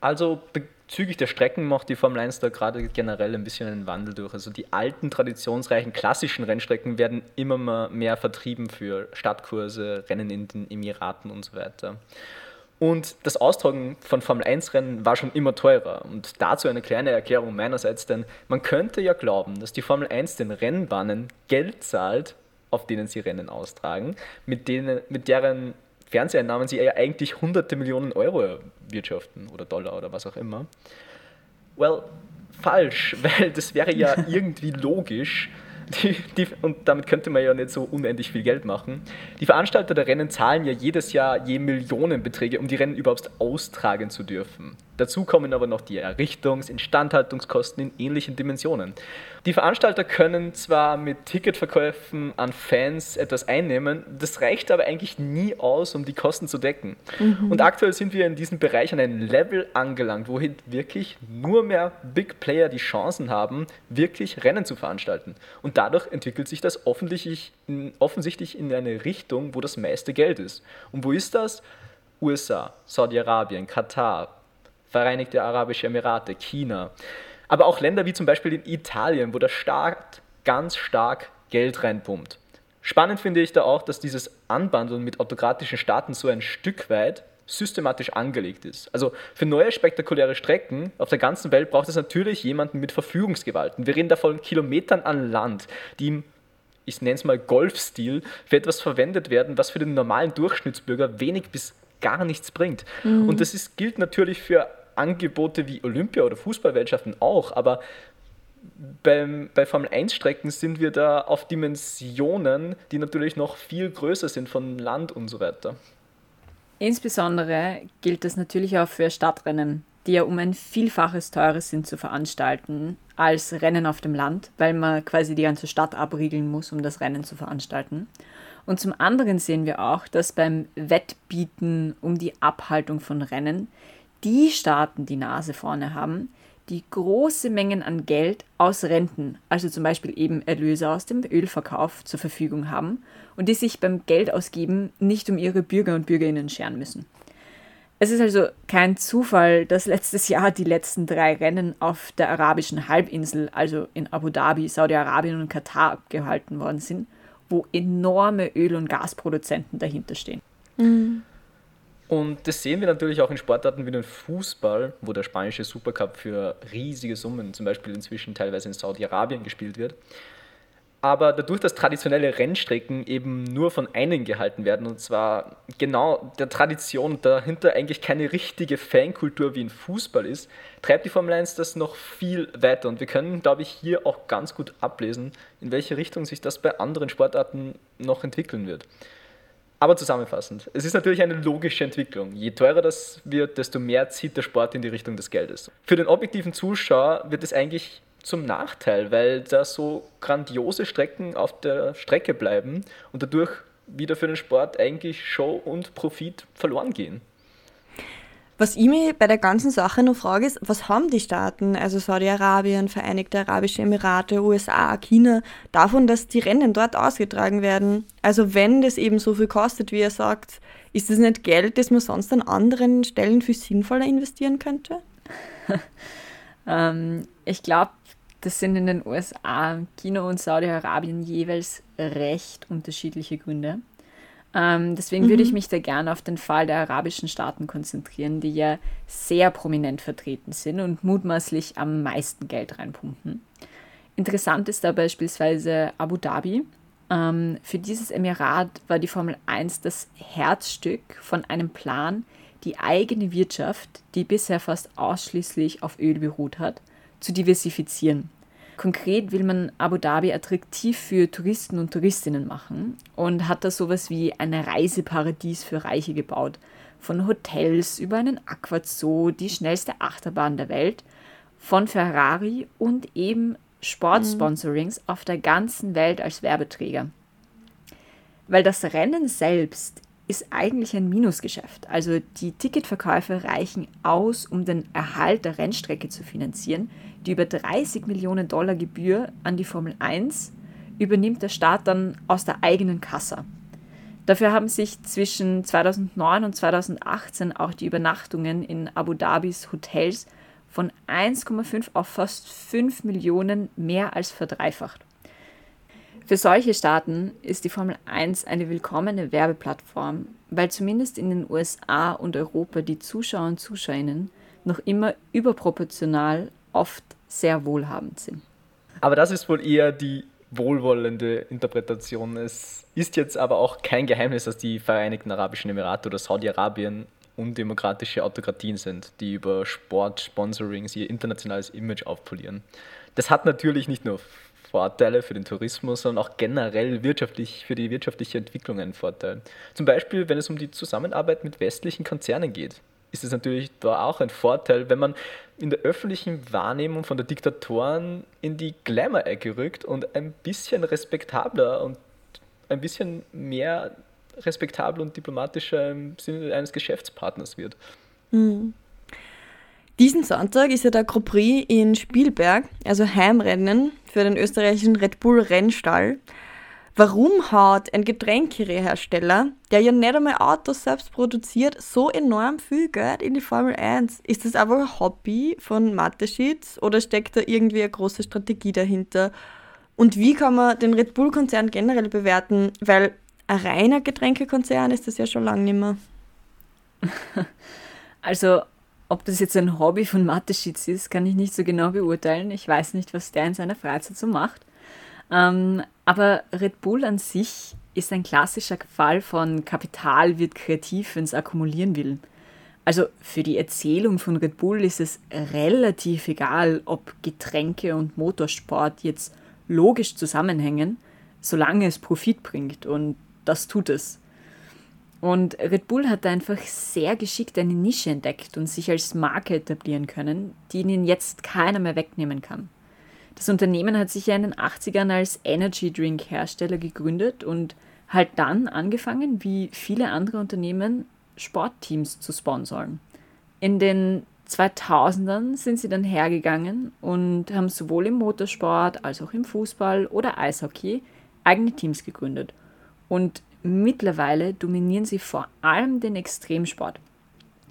S3: Also bezüglich der Strecken macht die Formel 1 da gerade generell ein bisschen einen Wandel durch. Also die alten, traditionsreichen, klassischen Rennstrecken werden immer mehr vertrieben für Stadtkurse, Rennen in den Emiraten und so weiter. Und das Austragen von Formel-1-Rennen war schon immer teurer. Und dazu eine kleine Erklärung meinerseits, denn man könnte ja glauben, dass die Formel 1 den Rennbahnen Geld zahlt, auf denen sie Rennen austragen, mit, denen, mit deren Fernseheinnahmen sie ja eigentlich hunderte Millionen Euro erwirtschaften oder Dollar oder was auch immer. Well, falsch, weil das wäre ja irgendwie logisch. Die, die, und damit könnte man ja nicht so unendlich viel Geld machen. Die Veranstalter der Rennen zahlen ja jedes Jahr je Millionenbeträge, um die Rennen überhaupt austragen zu dürfen. Dazu kommen aber noch die Errichtungs-, Instandhaltungskosten in ähnlichen Dimensionen. Die Veranstalter können zwar mit Ticketverkäufen an Fans etwas einnehmen, das reicht aber eigentlich nie aus, um die Kosten zu decken. Mhm. Und aktuell sind wir in diesem Bereich an einem Level angelangt, wohin wirklich nur mehr Big Player die Chancen haben, wirklich Rennen zu veranstalten. Und dadurch entwickelt sich das offensichtlich in eine Richtung, wo das meiste Geld ist. Und wo ist das? USA, Saudi-Arabien, Katar, Vereinigte Arabische Emirate, China, aber auch Länder wie zum Beispiel in Italien, wo der Staat ganz stark Geld reinpumpt. Spannend finde ich da auch, dass dieses Anbandeln mit autokratischen Staaten so ein Stück weit systematisch angelegt ist. Also für neue spektakuläre Strecken auf der ganzen Welt braucht es natürlich jemanden mit Verfügungsgewalten. Wir reden da von Kilometern an Land, die im, ich nenne es mal Golfstil, für etwas verwendet werden, was für den normalen Durchschnittsbürger wenig bis gar nichts bringt. Mhm. Und das ist, gilt natürlich für Angebote wie Olympia- oder Fußballweltschaften auch, aber beim, bei Formel-1-Strecken sind wir da auf Dimensionen, die natürlich noch viel größer sind von Land und so weiter.
S4: Insbesondere gilt das natürlich auch für Stadtrennen, die ja um ein Vielfaches teurer sind zu veranstalten als Rennen auf dem Land, weil man quasi die ganze Stadt abriegeln muss, um das Rennen zu veranstalten. Und zum anderen sehen wir auch, dass beim Wettbieten um die Abhaltung von Rennen die Staaten die Nase vorne haben, die große Mengen an Geld aus Renten, also zum Beispiel eben Erlöse aus dem Ölverkauf, zur Verfügung haben und die sich beim Geldausgeben nicht um ihre Bürger und Bürgerinnen scheren müssen. Es ist also kein Zufall, dass letztes Jahr die letzten drei Rennen auf der arabischen Halbinsel, also in Abu Dhabi, Saudi-Arabien und Katar, abgehalten worden sind, wo enorme Öl- und Gasproduzenten dahinter stehen. Mhm.
S3: Und das sehen wir natürlich auch in Sportarten wie dem Fußball, wo der spanische Supercup für riesige Summen, zum Beispiel inzwischen teilweise in Saudi-Arabien gespielt wird. Aber dadurch, dass traditionelle Rennstrecken eben nur von einem gehalten werden, und zwar genau der Tradition dahinter eigentlich keine richtige Fankultur wie in Fußball ist, treibt die Formel 1 das noch viel weiter. Und wir können, glaube ich, hier auch ganz gut ablesen, in welche Richtung sich das bei anderen Sportarten noch entwickeln wird. Aber zusammenfassend, es ist natürlich eine logische Entwicklung. Je teurer das wird, desto mehr zieht der Sport in die Richtung des Geldes. Für den objektiven Zuschauer wird es eigentlich zum Nachteil, weil da so grandiose Strecken auf der Strecke bleiben und dadurch wieder für den Sport eigentlich Show und Profit verloren gehen.
S2: Was ich mich bei der ganzen Sache noch frage, ist, was haben die Staaten, also Saudi-Arabien, Vereinigte Arabische Emirate, USA, China, davon, dass die Rennen dort ausgetragen werden? Also wenn das eben so viel kostet, wie er sagt, ist das nicht Geld, das man sonst an anderen Stellen viel sinnvoller investieren könnte?
S4: ähm, ich glaube, das sind in den USA, China und Saudi-Arabien jeweils recht unterschiedliche Gründe. Ähm, deswegen mhm. würde ich mhm. mich da gerne auf den Fall der arabischen Staaten konzentrieren, die ja sehr prominent vertreten sind und mutmaßlich am meisten Geld reinpumpen. Interessant ist da beispielsweise Abu Dhabi. Ähm, für dieses Emirat war die Formel 1 das Herzstück von einem Plan, die eigene Wirtschaft, die bisher fast ausschließlich auf Öl beruht hat, zu diversifizieren. Konkret will man Abu Dhabi attraktiv für Touristen und Touristinnen machen und hat da sowas wie ein Reiseparadies für Reiche gebaut. Von Hotels über einen Aquazoo, die schnellste Achterbahn der Welt, von Ferrari und eben Sportsponsorings mhm. auf der ganzen Welt als Werbeträger. Weil das Rennen selbst ist eigentlich ein Minusgeschäft. Also die Ticketverkäufe reichen aus, um den Erhalt der Rennstrecke zu finanzieren. Die über 30 Millionen Dollar Gebühr an die Formel 1 übernimmt der Staat dann aus der eigenen Kasse. Dafür haben sich zwischen 2009 und 2018 auch die Übernachtungen in Abu Dhabis Hotels von 1,5 auf fast 5 Millionen mehr als verdreifacht. Für solche Staaten ist die Formel 1 eine willkommene Werbeplattform, weil zumindest in den USA und Europa die Zuschauer und Zuschauerinnen noch immer überproportional oft sehr wohlhabend sind.
S3: Aber das ist wohl eher die wohlwollende Interpretation. Es ist jetzt aber auch kein Geheimnis, dass die Vereinigten Arabischen Emirate oder Saudi-Arabien undemokratische Autokratien sind, die über Sport, Sponsorings ihr internationales Image aufpolieren. Das hat natürlich nicht nur Vorteile für den Tourismus, sondern auch generell wirtschaftlich für die wirtschaftliche Entwicklung einen Vorteil. Zum Beispiel, wenn es um die Zusammenarbeit mit westlichen Konzernen geht, ist es natürlich da auch ein Vorteil, wenn man in der öffentlichen Wahrnehmung von der Diktatoren in die Glamour-Ecke rückt und ein bisschen respektabler und ein bisschen mehr respektabel und diplomatischer im Sinne eines Geschäftspartners wird.
S2: Mhm. Diesen Sonntag ist ja der Grand Prix in Spielberg, also Heimrennen für den österreichischen Red Bull Rennstall. Warum hat ein Getränkehersteller, der ja nicht einmal Autos selbst produziert, so enorm viel Geld in die Formel 1? Ist das einfach ein Hobby von Mateschitz oder steckt da irgendwie eine große Strategie dahinter? Und wie kann man den Red Bull-Konzern generell bewerten? Weil ein reiner Getränkekonzern ist das ja schon lange nicht mehr.
S4: Also ob das jetzt ein Hobby von Mateschitz ist, kann ich nicht so genau beurteilen. Ich weiß nicht, was der in seiner Freizeit so macht. Ähm, aber Red Bull an sich ist ein klassischer Fall von Kapital wird kreativ, wenn es akkumulieren will. Also für die Erzählung von Red Bull ist es relativ egal, ob Getränke und Motorsport jetzt logisch zusammenhängen, solange es Profit bringt. Und das tut es. Und Red Bull hat einfach sehr geschickt eine Nische entdeckt und sich als Marke etablieren können, die ihnen jetzt keiner mehr wegnehmen kann. Das Unternehmen hat sich ja in den 80ern als Energy Drink Hersteller gegründet und halt dann angefangen, wie viele andere Unternehmen, Sportteams zu sponsoren. In den 2000ern sind sie dann hergegangen und haben sowohl im Motorsport als auch im Fußball oder Eishockey eigene Teams gegründet. Und mittlerweile dominieren sie vor allem den Extremsport.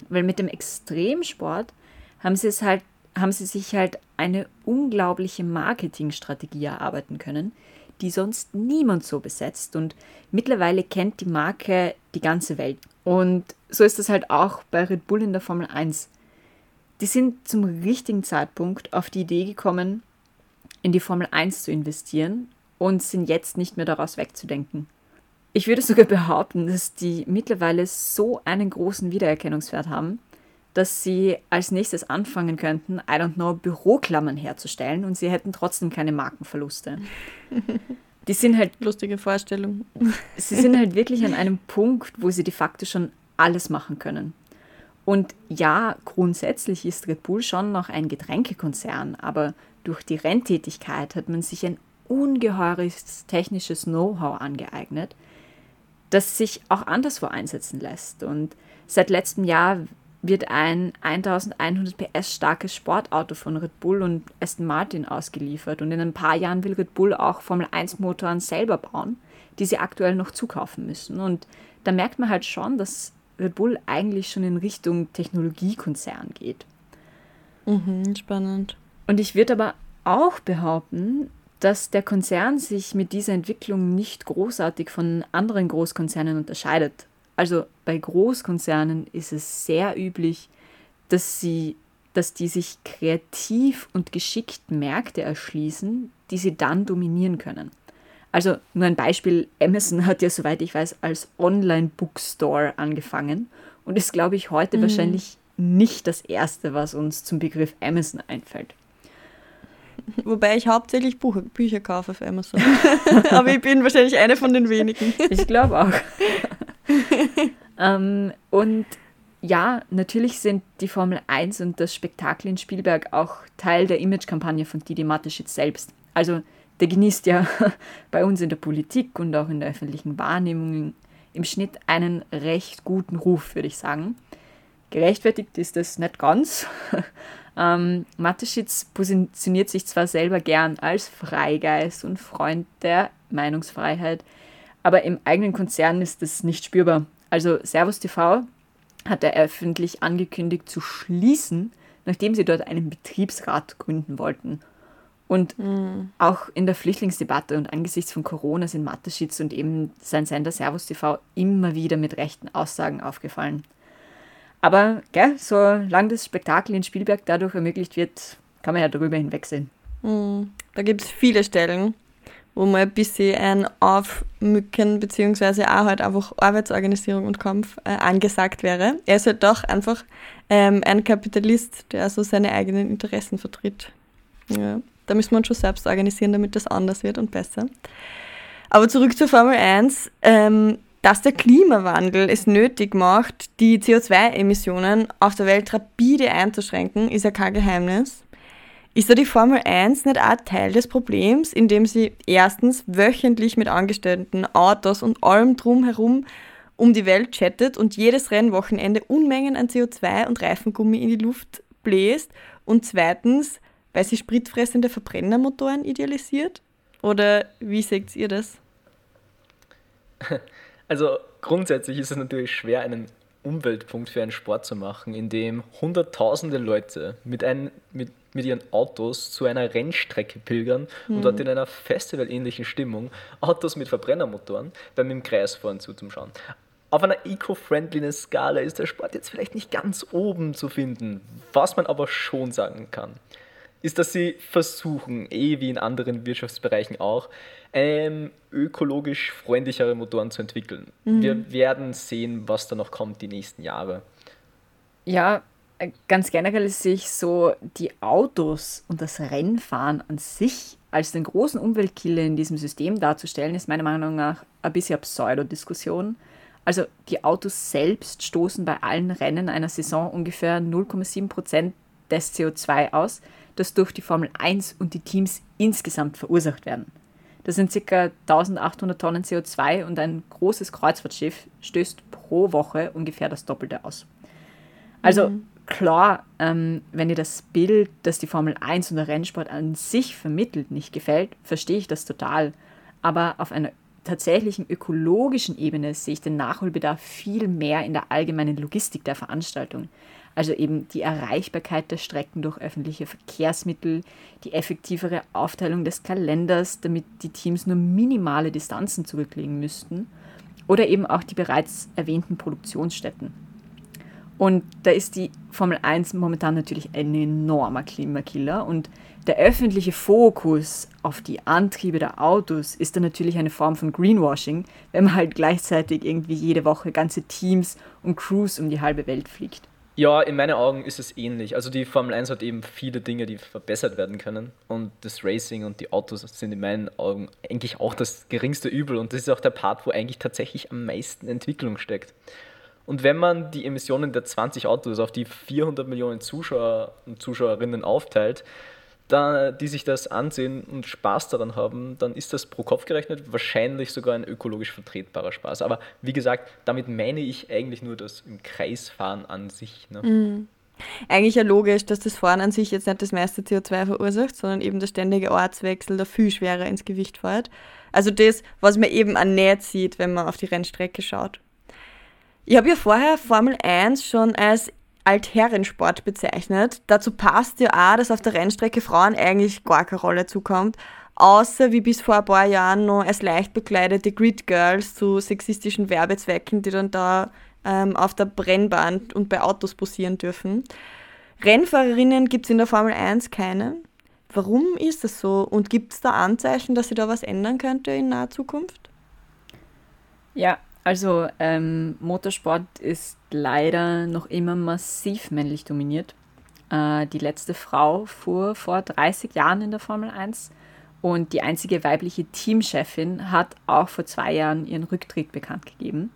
S4: Weil mit dem Extremsport haben sie es halt, haben sie sich halt eine unglaubliche Marketingstrategie erarbeiten können, die sonst niemand so besetzt. Und mittlerweile kennt die Marke die ganze Welt. Und so ist es halt auch bei Red Bull in der Formel 1. Die sind zum richtigen Zeitpunkt auf die Idee gekommen, in die Formel 1 zu investieren und sind jetzt nicht mehr daraus wegzudenken. Ich würde sogar behaupten, dass die mittlerweile so einen großen Wiedererkennungswert haben, dass sie als nächstes anfangen könnten, I don't know, Büroklammern herzustellen und sie hätten trotzdem keine Markenverluste. Die sind halt.
S2: Lustige Vorstellung.
S4: Sie sind halt wirklich an einem Punkt, wo sie de facto schon alles machen können. Und ja, grundsätzlich ist Red Bull schon noch ein Getränkekonzern, aber durch die Renntätigkeit hat man sich ein ungeheures technisches Know-how angeeignet, das sich auch anderswo einsetzen lässt. Und seit letztem Jahr wird ein 1100 PS starkes Sportauto von Red Bull und Aston Martin ausgeliefert. Und in ein paar Jahren will Red Bull auch Formel 1 Motoren selber bauen, die sie aktuell noch zukaufen müssen. Und da merkt man halt schon, dass Red Bull eigentlich schon in Richtung Technologiekonzern geht.
S2: Mhm, spannend.
S4: Und ich würde aber auch behaupten, dass der Konzern sich mit dieser Entwicklung nicht großartig von anderen Großkonzernen unterscheidet. Also bei Großkonzernen ist es sehr üblich, dass sie dass die sich kreativ und geschickt Märkte erschließen, die sie dann dominieren können. Also nur ein Beispiel, Amazon hat ja, soweit ich weiß, als Online-Bookstore angefangen und ist, glaube ich, heute mhm. wahrscheinlich nicht das Erste, was uns zum Begriff Amazon einfällt.
S2: Wobei ich hauptsächlich Buch, Bücher kaufe auf Amazon. Aber ich bin wahrscheinlich eine von den wenigen.
S4: Ich glaube auch. ähm, und ja, natürlich sind die Formel 1 und das Spektakel in Spielberg auch Teil der Imagekampagne von Didi Mateschitz selbst. Also der genießt ja bei uns in der Politik und auch in der öffentlichen Wahrnehmung im Schnitt einen recht guten Ruf, würde ich sagen. Gerechtfertigt ist das nicht ganz. Ähm, Mateschitz positioniert sich zwar selber gern als Freigeist und Freund der Meinungsfreiheit, aber im eigenen Konzern ist das nicht spürbar. Also Servus TV hat er öffentlich angekündigt zu schließen, nachdem sie dort einen Betriebsrat gründen wollten. Und mhm. auch in der Flüchtlingsdebatte und angesichts von Corona sind Mateschitz und eben sein Sender Servus TV immer wieder mit rechten Aussagen aufgefallen. Aber gell, solange das Spektakel in Spielberg dadurch ermöglicht wird, kann man ja darüber hinwegsehen.
S2: Mhm. Da gibt es viele Stellen, wo man ein bisschen ein Aufmücken beziehungsweise auch halt einfach Arbeitsorganisierung und Kampf äh, angesagt wäre. Er ist halt doch einfach ähm, ein Kapitalist, der so seine eigenen Interessen vertritt. Ja. Da müssen wir uns schon selbst organisieren, damit das anders wird und besser. Aber zurück zur Formel 1. Ähm, dass der Klimawandel es nötig macht, die CO2-Emissionen auf der Welt rapide einzuschränken, ist ja kein Geheimnis. Ist da die Formel 1 nicht auch Teil des Problems, indem sie erstens wöchentlich mit Angestellten, Autos und allem drumherum um die Welt chattet und jedes Rennwochenende Unmengen an CO2 und Reifengummi in die Luft bläst und zweitens weil sie spritfressende Verbrennermotoren idealisiert? Oder wie seht ihr das?
S3: Also grundsätzlich ist es natürlich schwer, einen Umweltpunkt für einen Sport zu machen, in dem hunderttausende Leute mit, ein, mit, mit ihren Autos zu einer Rennstrecke pilgern mhm. und dort mhm. in einer festivalähnlichen Stimmung Autos mit Verbrennermotoren beim im Kreis fahren zuzuschauen. Auf einer Eco-Friendliness-Skala ist der Sport jetzt vielleicht nicht ganz oben zu finden, was man aber schon sagen kann ist, dass sie versuchen, eh wie in anderen Wirtschaftsbereichen auch, ähm, ökologisch freundlichere Motoren zu entwickeln. Mhm. Wir werden sehen, was da noch kommt die nächsten Jahre.
S4: Ja, äh, ganz generell sehe ich so die Autos und das Rennfahren an sich als den großen Umweltkiller in diesem System darzustellen, ist meiner Meinung nach ein bisschen Pseudodiskussion. Also die Autos selbst stoßen bei allen Rennen einer Saison ungefähr 0,7 Prozent des CO2 aus, das durch die Formel 1 und die Teams insgesamt verursacht werden. Das sind ca. 1800 Tonnen CO2 und ein großes Kreuzfahrtschiff stößt pro Woche ungefähr das Doppelte aus. Also mhm. klar, ähm, wenn dir das Bild, das die Formel 1 und der Rennsport an sich vermittelt, nicht gefällt, verstehe ich das total. Aber auf einer tatsächlichen ökologischen Ebene sehe ich den Nachholbedarf viel mehr in der allgemeinen Logistik der Veranstaltung. Also eben die Erreichbarkeit der Strecken durch öffentliche Verkehrsmittel, die effektivere Aufteilung des Kalenders, damit die Teams nur minimale Distanzen zurücklegen müssten. Oder eben auch die bereits erwähnten Produktionsstätten. Und da ist die Formel 1 momentan natürlich ein enormer Klimakiller und der öffentliche Fokus auf die Antriebe der Autos ist dann natürlich eine Form von Greenwashing, wenn man halt gleichzeitig irgendwie jede Woche ganze Teams und Crews um die halbe Welt fliegt.
S3: Ja, in meinen Augen ist es ähnlich. Also die Formel 1 hat eben viele Dinge, die verbessert werden können. Und das Racing und die Autos sind in meinen Augen eigentlich auch das geringste Übel. Und das ist auch der Part, wo eigentlich tatsächlich am meisten Entwicklung steckt. Und wenn man die Emissionen der 20 Autos auf die 400 Millionen Zuschauer und Zuschauerinnen aufteilt, da, die sich das ansehen und Spaß daran haben, dann ist das pro Kopf gerechnet wahrscheinlich sogar ein ökologisch vertretbarer Spaß. Aber wie gesagt, damit meine ich eigentlich nur das im Kreisfahren an sich. Ne?
S2: Mhm. Eigentlich ja logisch, dass das Fahren an sich jetzt nicht das meiste CO2 verursacht, sondern eben der ständige Ortswechsel da viel schwerer ins Gewicht fährt. Also das, was man eben an Nähe sieht, wenn man auf die Rennstrecke schaut. Ich habe ja vorher Formel 1 schon als Altherrensport bezeichnet. Dazu passt ja auch, dass auf der Rennstrecke Frauen eigentlich gar keine Rolle zukommt, außer wie bis vor ein paar Jahren noch als leicht bekleidete Grid Girls zu sexistischen Werbezwecken, die dann da ähm, auf der Brennbahn und bei Autos posieren dürfen. Rennfahrerinnen gibt es in der Formel 1 keine. Warum ist das so? Und gibt es da Anzeichen, dass sich da was ändern könnte in naher Zukunft?
S4: Ja, also ähm, Motorsport ist leider noch immer massiv männlich dominiert. Äh, die letzte Frau fuhr vor 30 Jahren in der Formel 1 und die einzige weibliche Teamchefin hat auch vor zwei Jahren ihren Rücktritt bekannt gegeben.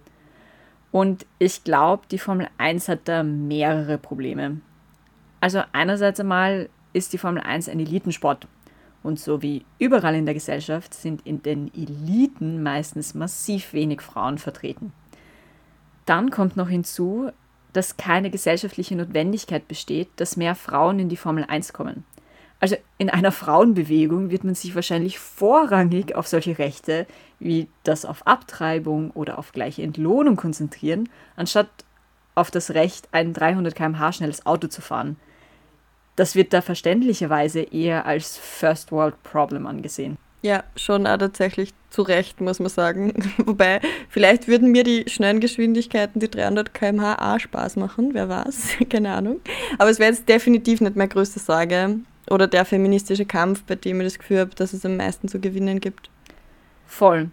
S4: Und ich glaube, die Formel 1 hat da mehrere Probleme. Also einerseits einmal ist die Formel 1 ein Elitensport und so wie überall in der Gesellschaft sind in den Eliten meistens massiv wenig Frauen vertreten. Dann kommt noch hinzu, dass keine gesellschaftliche Notwendigkeit besteht, dass mehr Frauen in die Formel 1 kommen. Also in einer Frauenbewegung wird man sich wahrscheinlich vorrangig auf solche Rechte wie das auf Abtreibung oder auf gleiche Entlohnung konzentrieren, anstatt auf das Recht, ein 300 km/h schnelles Auto zu fahren. Das wird da verständlicherweise eher als First World Problem angesehen.
S2: Ja, schon auch tatsächlich zu Recht, muss man sagen. Wobei, vielleicht würden mir die schnellen Geschwindigkeiten, die 300 km/h auch Spaß machen, wer weiß, keine Ahnung. Aber es wäre jetzt definitiv nicht meine größte Sorge oder der feministische Kampf, bei dem ich das Gefühl habe, dass es am meisten zu gewinnen gibt.
S4: Voll.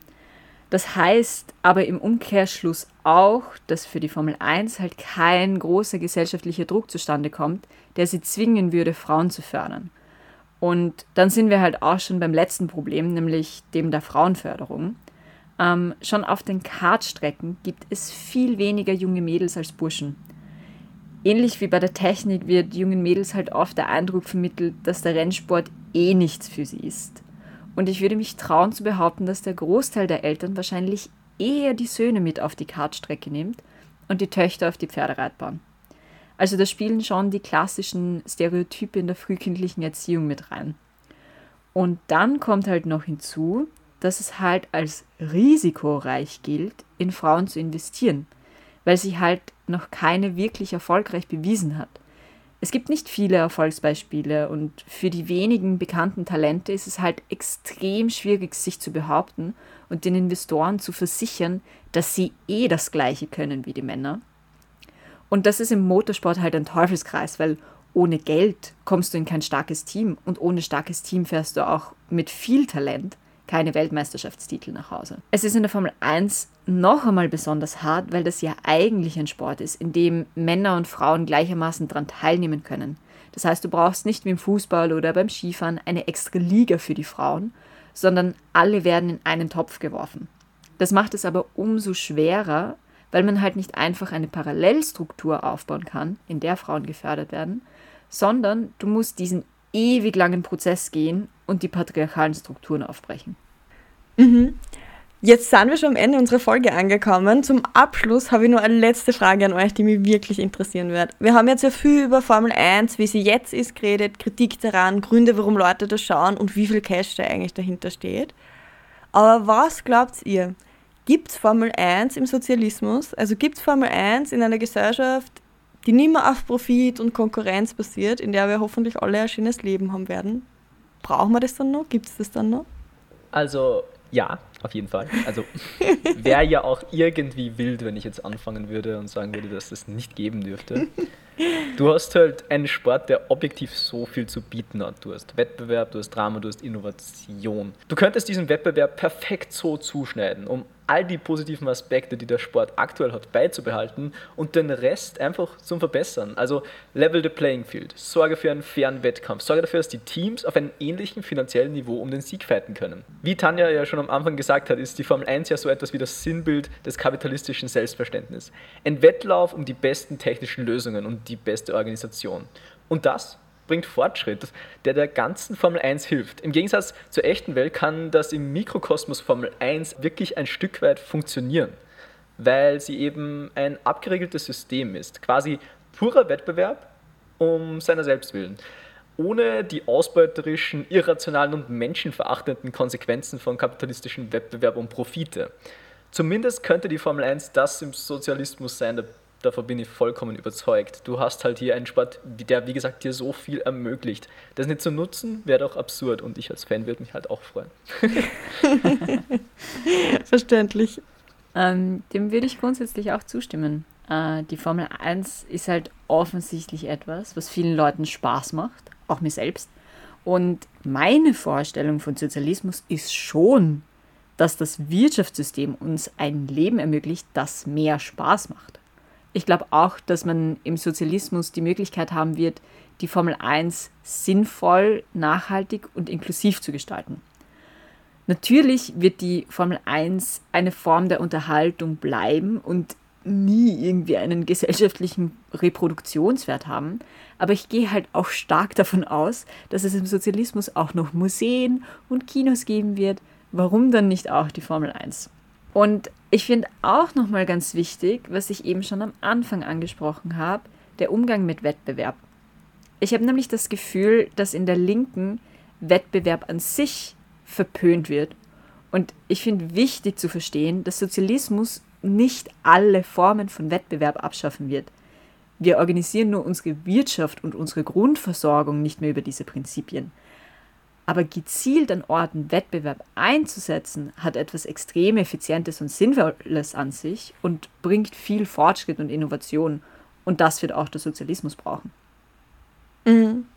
S4: Das heißt aber im Umkehrschluss auch, dass für die Formel 1 halt kein großer gesellschaftlicher Druck zustande kommt, der sie zwingen würde, Frauen zu fördern. Und dann sind wir halt auch schon beim letzten Problem, nämlich dem der Frauenförderung. Ähm, schon auf den Kartstrecken gibt es viel weniger junge Mädels als Burschen. Ähnlich wie bei der Technik wird jungen Mädels halt oft der Eindruck vermittelt, dass der Rennsport eh nichts für sie ist. Und ich würde mich trauen zu behaupten, dass der Großteil der Eltern wahrscheinlich eher die Söhne mit auf die Kartstrecke nimmt und die Töchter auf die Pferdereitbahn. Also da spielen schon die klassischen Stereotype in der frühkindlichen Erziehung mit rein. Und dann kommt halt noch hinzu, dass es halt als risikoreich gilt, in Frauen zu investieren – weil sie halt noch keine wirklich erfolgreich bewiesen hat. Es gibt nicht viele Erfolgsbeispiele und für die wenigen bekannten Talente ist es halt extrem schwierig, sich zu behaupten und den Investoren zu versichern, dass sie eh das Gleiche können wie die Männer. Und das ist im Motorsport halt ein Teufelskreis, weil ohne Geld kommst du in kein starkes Team und ohne starkes Team fährst du auch mit viel Talent keine Weltmeisterschaftstitel nach Hause. Es ist in der Formel 1 noch einmal besonders hart, weil das ja eigentlich ein Sport ist, in dem Männer und Frauen gleichermaßen daran teilnehmen können. Das heißt, du brauchst nicht wie im Fußball oder beim Skifahren eine extra Liga für die Frauen, sondern alle werden in einen Topf geworfen. Das macht es aber umso schwerer, weil man halt nicht einfach eine Parallelstruktur aufbauen kann, in der Frauen gefördert werden, sondern du musst diesen ewig langen Prozess gehen und die patriarchalen Strukturen aufbrechen.
S2: Mhm. Jetzt sind wir schon am Ende unserer Folge angekommen. Zum Abschluss habe ich nur eine letzte Frage an euch, die mich wirklich interessieren wird. Wir haben jetzt ja viel über Formel 1, wie sie jetzt ist, geredet, Kritik daran, Gründe, warum Leute das schauen und wie viel Cash da eigentlich dahinter steht. Aber was glaubt ihr? Gibt es Formel 1 im Sozialismus? Also gibt es Formel 1 in einer Gesellschaft, die nicht mehr auf Profit und Konkurrenz basiert, in der wir hoffentlich alle ein schönes Leben haben werden? Brauchen wir das dann noch? Gibt es das dann noch?
S3: Also ja, auf jeden Fall. Also wäre ja auch irgendwie wild, wenn ich jetzt anfangen würde und sagen würde, dass das nicht geben dürfte. Du hast halt einen Sport, der objektiv so viel zu bieten hat. Du hast Wettbewerb, du hast Drama, du hast Innovation. Du könntest diesen Wettbewerb perfekt so zuschneiden, um all die positiven Aspekte, die der Sport aktuell hat, beizubehalten und den Rest einfach zum Verbessern. Also level the playing field, sorge für einen fairen Wettkampf, sorge dafür, dass die Teams auf einem ähnlichen finanziellen Niveau um den Sieg fighten können. Wie Tanja ja schon am Anfang gesagt hat, ist die Formel 1 ja so etwas wie das Sinnbild des kapitalistischen Selbstverständnisses. Ein Wettlauf um die besten technischen Lösungen und die beste Organisation. Und das bringt Fortschritt, der der ganzen Formel 1 hilft. Im Gegensatz zur echten Welt kann das im Mikrokosmos Formel 1 wirklich ein Stück weit funktionieren, weil sie eben ein abgeregeltes System ist, quasi purer Wettbewerb um seiner selbst willen ohne die ausbeuterischen, irrationalen und menschenverachtenden Konsequenzen von kapitalistischem Wettbewerb und Profite. Zumindest könnte die Formel 1 das im Sozialismus sein, davon bin ich vollkommen überzeugt. Du hast halt hier einen Sport, der, wie gesagt, dir so viel ermöglicht. Das nicht zu nutzen, wäre doch absurd und ich als Fan würde mich halt auch freuen.
S2: Verständlich.
S4: Ähm, dem würde ich grundsätzlich auch zustimmen. Äh, die Formel 1 ist halt offensichtlich etwas, was vielen Leuten Spaß macht, auch mir selbst. Und meine Vorstellung von Sozialismus ist schon, dass das Wirtschaftssystem uns ein Leben ermöglicht, das mehr Spaß macht ich glaube auch, dass man im Sozialismus die Möglichkeit haben wird, die Formel 1 sinnvoll, nachhaltig und inklusiv zu gestalten. Natürlich wird die Formel 1 eine Form der Unterhaltung bleiben und nie irgendwie einen gesellschaftlichen Reproduktionswert haben, aber ich gehe halt auch stark davon aus, dass es im Sozialismus auch noch Museen und Kinos geben wird. Warum dann nicht auch die Formel 1? Und ich finde auch nochmal ganz wichtig, was ich eben schon am Anfang angesprochen habe, der Umgang mit Wettbewerb. Ich habe nämlich das Gefühl, dass in der Linken Wettbewerb an sich verpönt wird. Und ich finde wichtig zu verstehen, dass Sozialismus nicht alle Formen von Wettbewerb abschaffen wird. Wir organisieren nur unsere Wirtschaft und unsere Grundversorgung nicht mehr über diese Prinzipien. Aber gezielt an Orten Wettbewerb einzusetzen, hat etwas extrem Effizientes und Sinnvolles an sich und bringt viel Fortschritt und Innovation. Und das wird auch der Sozialismus brauchen.
S2: Mhm.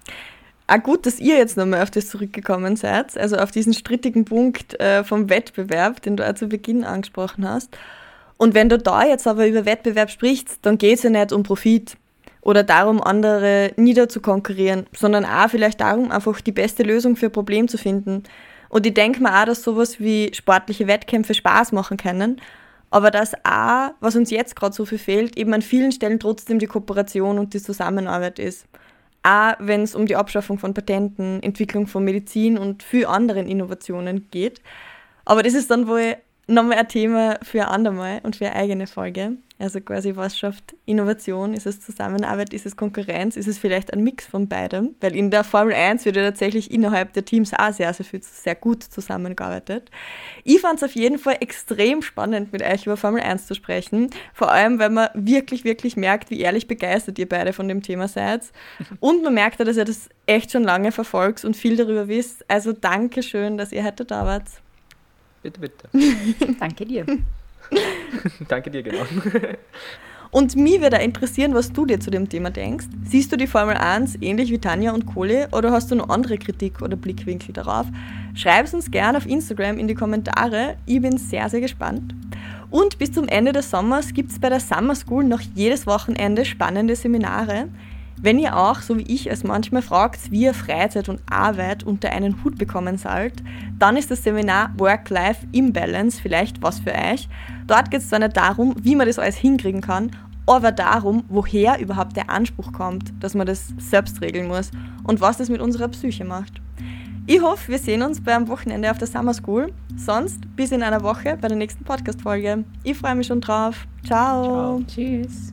S2: Auch gut, dass ihr jetzt nochmal auf das zurückgekommen seid, also auf diesen strittigen Punkt äh, vom Wettbewerb, den du auch zu Beginn angesprochen hast. Und wenn du da jetzt aber über Wettbewerb sprichst, dann geht es ja nicht um Profit oder darum, andere niederzukonkurrieren, sondern auch vielleicht darum, einfach die beste Lösung für ein Problem zu finden. Und ich denke mir auch, dass sowas wie sportliche Wettkämpfe Spaß machen können, aber dass auch, was uns jetzt gerade so viel fehlt, eben an vielen Stellen trotzdem die Kooperation und die Zusammenarbeit ist. Auch wenn es um die Abschaffung von Patenten, Entwicklung von Medizin und viel anderen Innovationen geht. Aber das ist dann wohl nochmal ein Thema für ein andermal und für eine eigene Folge. Also quasi, was schafft Innovation? Ist es Zusammenarbeit? Ist es Konkurrenz? Ist es vielleicht ein Mix von beidem? Weil in der Formel 1 wird ja tatsächlich innerhalb der Teams auch sehr, sehr viel, sehr gut zusammengearbeitet. Ich fand es auf jeden Fall extrem spannend, mit euch über Formel 1 zu sprechen. Vor allem, weil man wirklich, wirklich merkt, wie ehrlich begeistert ihr beide von dem Thema seid. Und man merkt auch, dass ihr das echt schon lange verfolgt und viel darüber wisst. Also danke schön, dass ihr heute da wart.
S3: Bitte, bitte.
S4: Danke dir.
S3: Danke dir, genau.
S2: Und mich würde interessieren, was du dir zu dem Thema denkst. Siehst du die Formel 1 ähnlich wie Tanja und Kohli oder hast du noch andere Kritik oder Blickwinkel darauf? Schreib es uns gerne auf Instagram in die Kommentare. Ich bin sehr, sehr gespannt. Und bis zum Ende des Sommers gibt es bei der Summer School noch jedes Wochenende spannende Seminare. Wenn ihr auch, so wie ich es manchmal fragt, wie ihr Freizeit und Arbeit unter einen Hut bekommen sollt, dann ist das Seminar Work-Life Imbalance vielleicht was für euch. Dort geht es zwar nicht darum, wie man das alles hinkriegen kann, aber darum, woher überhaupt der Anspruch kommt, dass man das selbst regeln muss und was das mit unserer Psyche macht. Ich hoffe, wir sehen uns beim Wochenende auf der Summer School. Sonst bis in einer Woche bei der nächsten Podcast-Folge. Ich freue mich schon drauf. Ciao.
S3: Ciao.
S4: Tschüss.